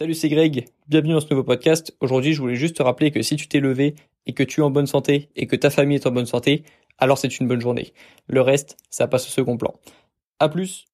Salut, c'est Greg. Bienvenue dans ce nouveau podcast. Aujourd'hui, je voulais juste te rappeler que si tu t'es levé et que tu es en bonne santé et que ta famille est en bonne santé, alors c'est une bonne journée. Le reste, ça passe au second plan. À plus.